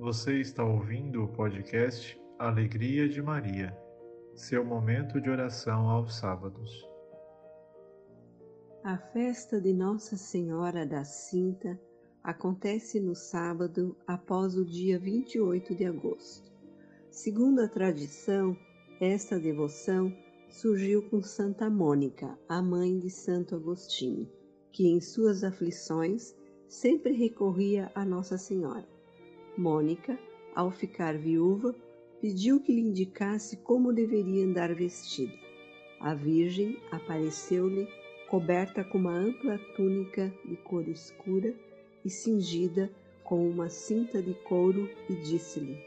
Você está ouvindo o podcast Alegria de Maria, seu momento de oração aos sábados. A festa de Nossa Senhora da Cinta acontece no sábado após o dia 28 de agosto. Segundo a tradição, esta devoção surgiu com Santa Mônica, a mãe de Santo Agostinho, que em suas aflições sempre recorria a Nossa Senhora. Mônica, ao ficar viúva, pediu que lhe indicasse como deveria andar vestida. A Virgem apareceu-lhe coberta com uma ampla túnica de cor escura e cingida com uma cinta de couro, e disse-lhe: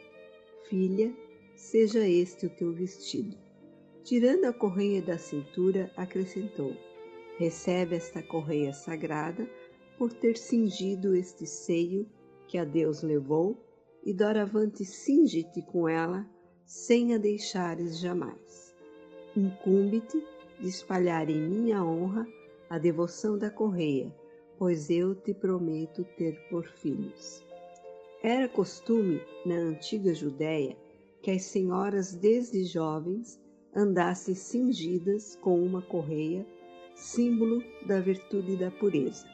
Filha, seja este o teu vestido. Tirando a correia da cintura, acrescentou: Recebe esta correia sagrada por ter cingido este seio que a Deus levou, e doravante cinge-te com ela, sem a deixares jamais. Incumbe-te de espalhar em minha honra a devoção da correia, pois eu te prometo ter por filhos. Era costume na antiga Judéia que as senhoras desde jovens andassem cingidas com uma correia, símbolo da virtude e da pureza.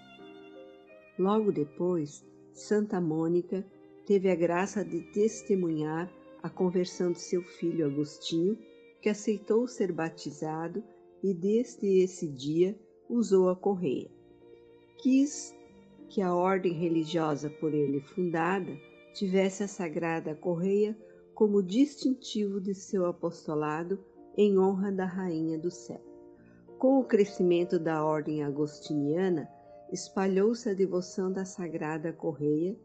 Logo depois, Santa Mônica teve a graça de testemunhar a conversão de seu filho Agostinho, que aceitou ser batizado e desde esse dia usou a correia. Quis que a ordem religiosa por ele fundada tivesse a sagrada correia como distintivo de seu apostolado em honra da Rainha do Céu. Com o crescimento da ordem agostiniana, espalhou-se a devoção da Sagrada Correia,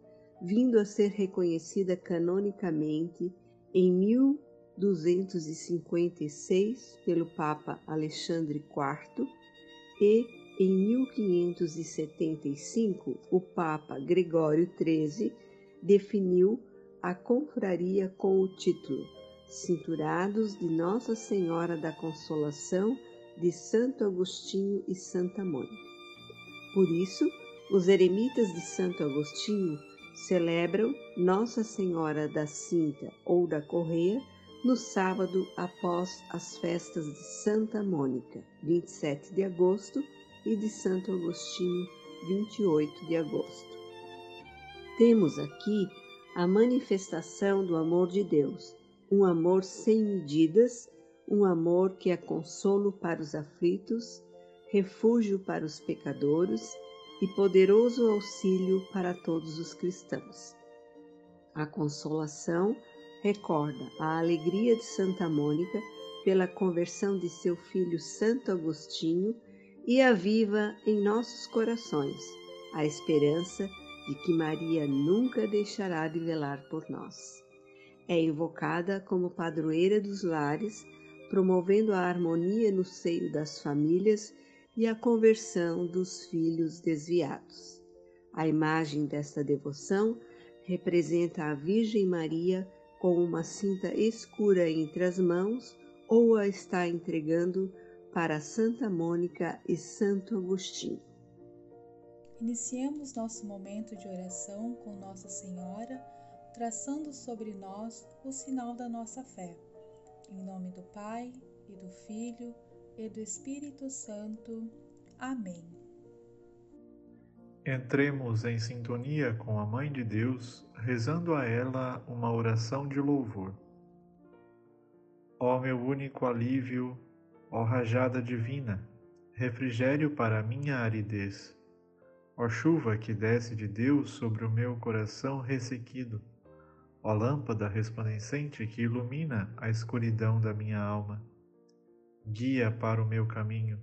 vindo a ser reconhecida canonicamente em 1256 pelo Papa Alexandre IV e em 1575 o Papa Gregório XIII definiu a confraria com o título Cinturados de Nossa Senhora da Consolação de Santo Agostinho e Santa Mônica. Por isso, os eremitas de Santo Agostinho celebram Nossa Senhora da Cinta ou da Correia no sábado após as festas de Santa Mônica, 27 de agosto, e de Santo Agostinho, 28 de agosto. Temos aqui a manifestação do amor de Deus, um amor sem medidas, um amor que é consolo para os aflitos, refúgio para os pecadores e poderoso auxílio para todos os cristãos. A consolação recorda a alegria de Santa Mônica pela conversão de seu filho Santo Agostinho e aviva em nossos corações a esperança de que Maria nunca deixará de velar por nós. É invocada como padroeira dos lares, promovendo a harmonia no seio das famílias e a conversão dos filhos desviados. A imagem desta devoção representa a Virgem Maria com uma cinta escura entre as mãos ou a está entregando para Santa Mônica e Santo Agostinho. Iniciemos nosso momento de oração com Nossa Senhora, traçando sobre nós o sinal da nossa fé. Em nome do Pai e do Filho e do Espírito Santo. Amém. Entremos em sintonia com a Mãe de Deus, rezando a ela uma oração de louvor. Ó meu único alívio, ó rajada divina, refrigério para minha aridez. Ó chuva que desce de Deus sobre o meu coração ressequido, ó lâmpada resplandecente que ilumina a escuridão da minha alma guia para o meu caminho,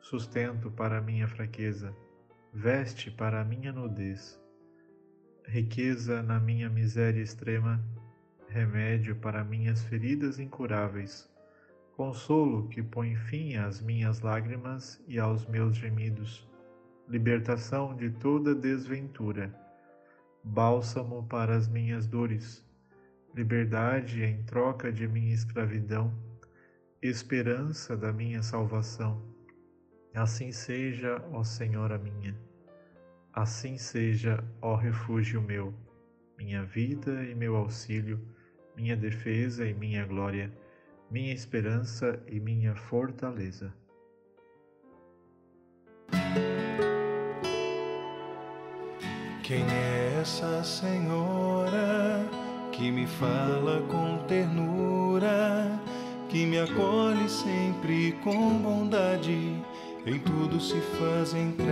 sustento para a minha fraqueza, veste para a minha nudez, riqueza na minha miséria extrema, remédio para minhas feridas incuráveis, consolo que põe fim às minhas lágrimas e aos meus gemidos, libertação de toda desventura, bálsamo para as minhas dores, liberdade em troca de minha escravidão esperança da minha salvação. Assim seja, ó Senhora minha, assim seja, ó refúgio meu. minha vida e meu auxílio, minha defesa e minha glória, minha esperança e minha fortaleza. Quem é essa senhora que me fala com ternura, que me acolhe sempre com bondade, em tudo se faz entrega?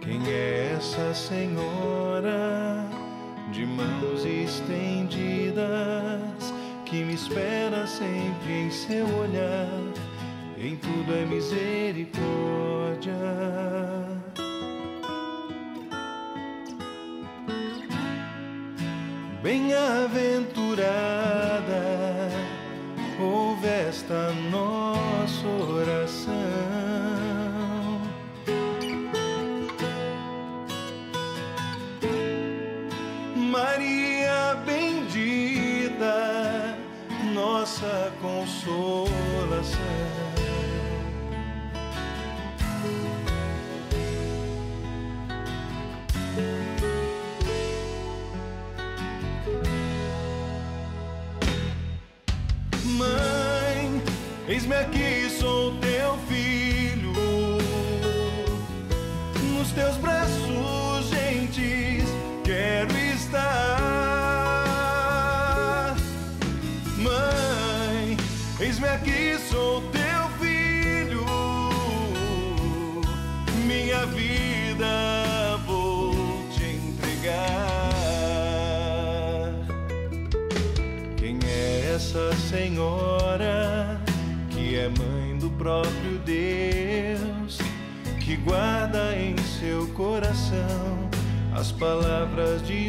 Quem é essa senhora de mãos estendidas que me espera sempre em seu olhar? em tudo é misericórdia. Bem-aventurada, ouve esta nossa oração. Maria bendita, nossa consolação. Eis-me aqui, sou teu filho. Nos teus braços gentis quero estar. Mãe, eis-me aqui, sou teu filho. Minha vida vou te entregar. Quem é essa senhora? Próprio Deus, que guarda em seu coração as palavras de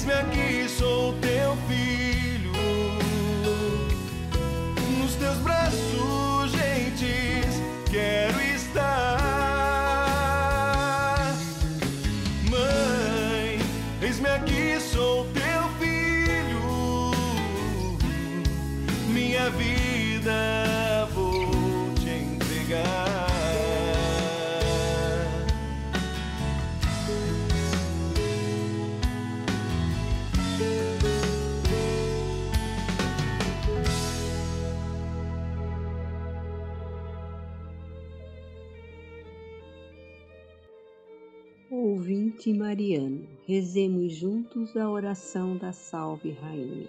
eis-me aqui, sou teu filho. Ouvinte Mariano, rezemos juntos a oração da Salve Rainha.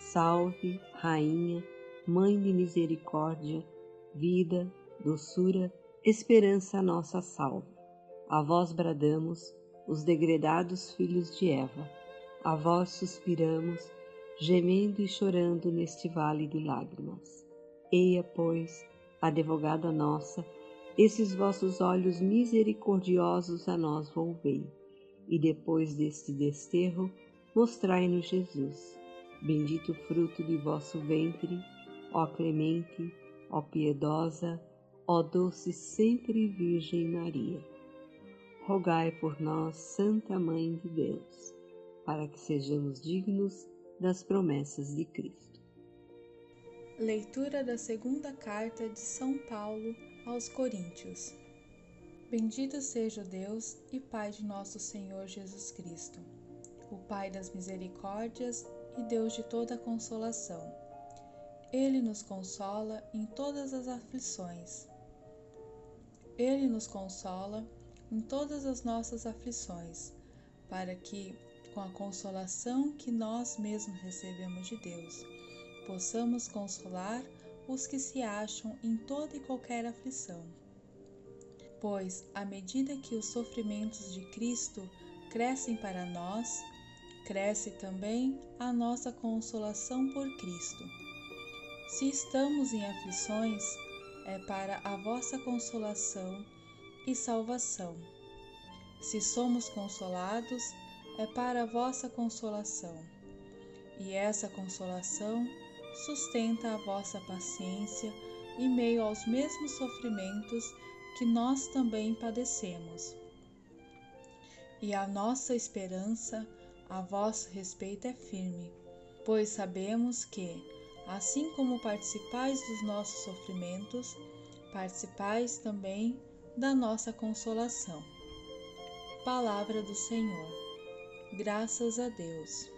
Salve, Rainha Mãe de misericórdia, vida, doçura, esperança nossa salve. A vós bradamos, os degredados filhos de Eva. A vós suspiramos, gemendo e chorando neste vale de lágrimas. Eia, pois, advogada nossa, esses vossos olhos misericordiosos a nós volvei, e depois deste desterro, mostrai-nos Jesus, bendito fruto de vosso ventre, ó clemente, ó piedosa, ó doce sempre Virgem Maria. Rogai por nós, Santa Mãe de Deus, para que sejamos dignos das promessas de Cristo. Leitura da segunda carta de São Paulo aos Coríntios. Bendito seja Deus e Pai de nosso Senhor Jesus Cristo, o Pai das misericórdias e Deus de toda consolação ele nos consola em todas as aflições. Ele nos consola em todas as nossas aflições, para que, com a consolação que nós mesmos recebemos de Deus, possamos consolar os que se acham em toda e qualquer aflição. Pois, à medida que os sofrimentos de Cristo crescem para nós, cresce também a nossa consolação por Cristo. Se estamos em aflições, é para a vossa consolação e salvação. Se somos consolados, é para a vossa consolação. E essa consolação sustenta a vossa paciência em meio aos mesmos sofrimentos que nós também padecemos. E a nossa esperança a vosso respeito é firme, pois sabemos que, assim como participais dos nossos sofrimentos, participais também da nossa consolação. Palavra do Senhor. Graças a Deus.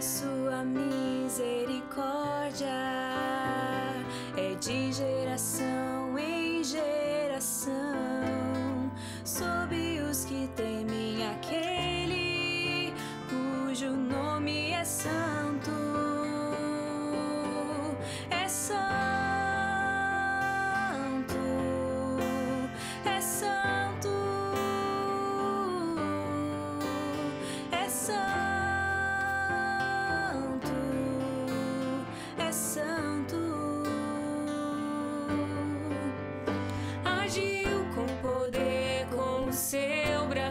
Sua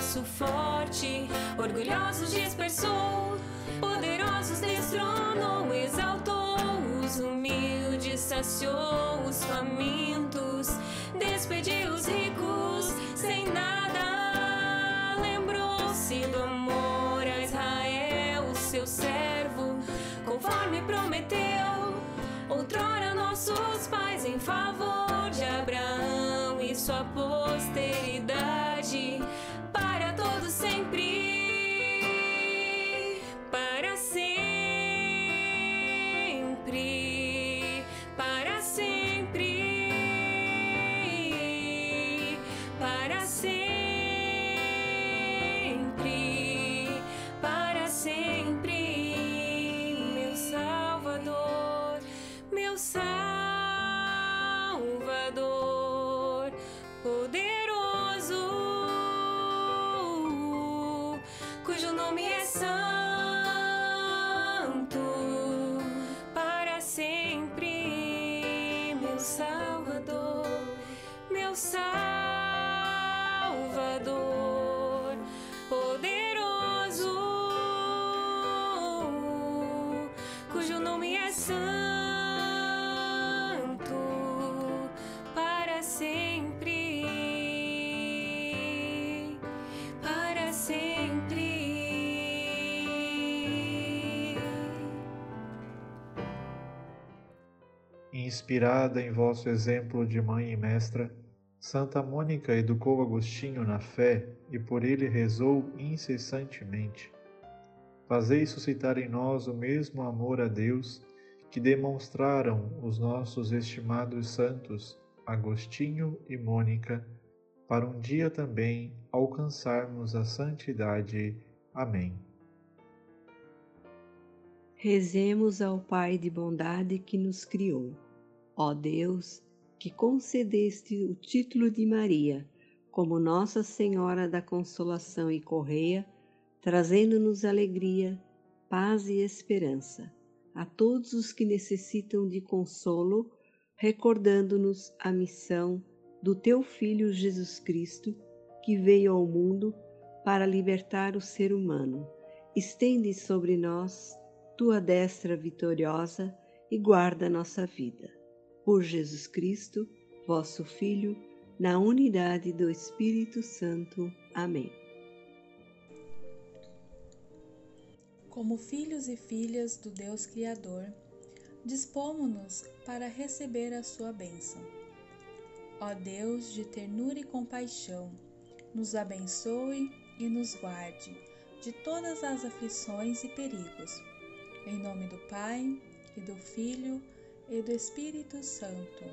braço forte. Orgulhosos dispersou, poderosos destronou, exaltou os humildes, saciou os famintos, despediu os ricos sem nada. Lembrou-se do amor a Israel, seu servo conforme prometeu. Outrora nossos pais em favor de Abraão e sua posteridade Salvador, poderoso, cujo nome é santo, para sempre, meu Salvador, meu Salvador, poderoso, cujo nome é santo, Inspirada em vosso exemplo de mãe e mestra, Santa Mônica educou Agostinho na fé e por ele rezou incessantemente. Fazei suscitar em nós o mesmo amor a Deus que demonstraram os nossos estimados santos Agostinho e Mônica, para um dia também alcançarmos a santidade. Amém. Rezemos ao Pai de bondade que nos criou. Ó Deus, que concedeste o título de Maria como Nossa Senhora da Consolação e Correia, trazendo-nos alegria, paz e esperança a todos os que necessitam de consolo, recordando-nos a missão do Teu Filho Jesus Cristo, que veio ao mundo para libertar o ser humano. Estende sobre nós tua destra vitoriosa e guarda nossa vida. Por Jesus Cristo, vosso Filho, na unidade do Espírito Santo. Amém. Como filhos e filhas do Deus Criador, dispomos-nos para receber a sua bênção. Ó Deus de ternura e compaixão, nos abençoe e nos guarde de todas as aflições e perigos. Em nome do Pai, e do Filho, do Espírito Santo.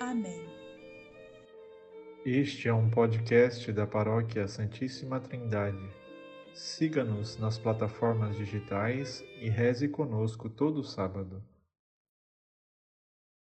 Amém. Este é um podcast da Paróquia Santíssima Trindade. Siga-nos nas plataformas digitais e reze conosco todo sábado.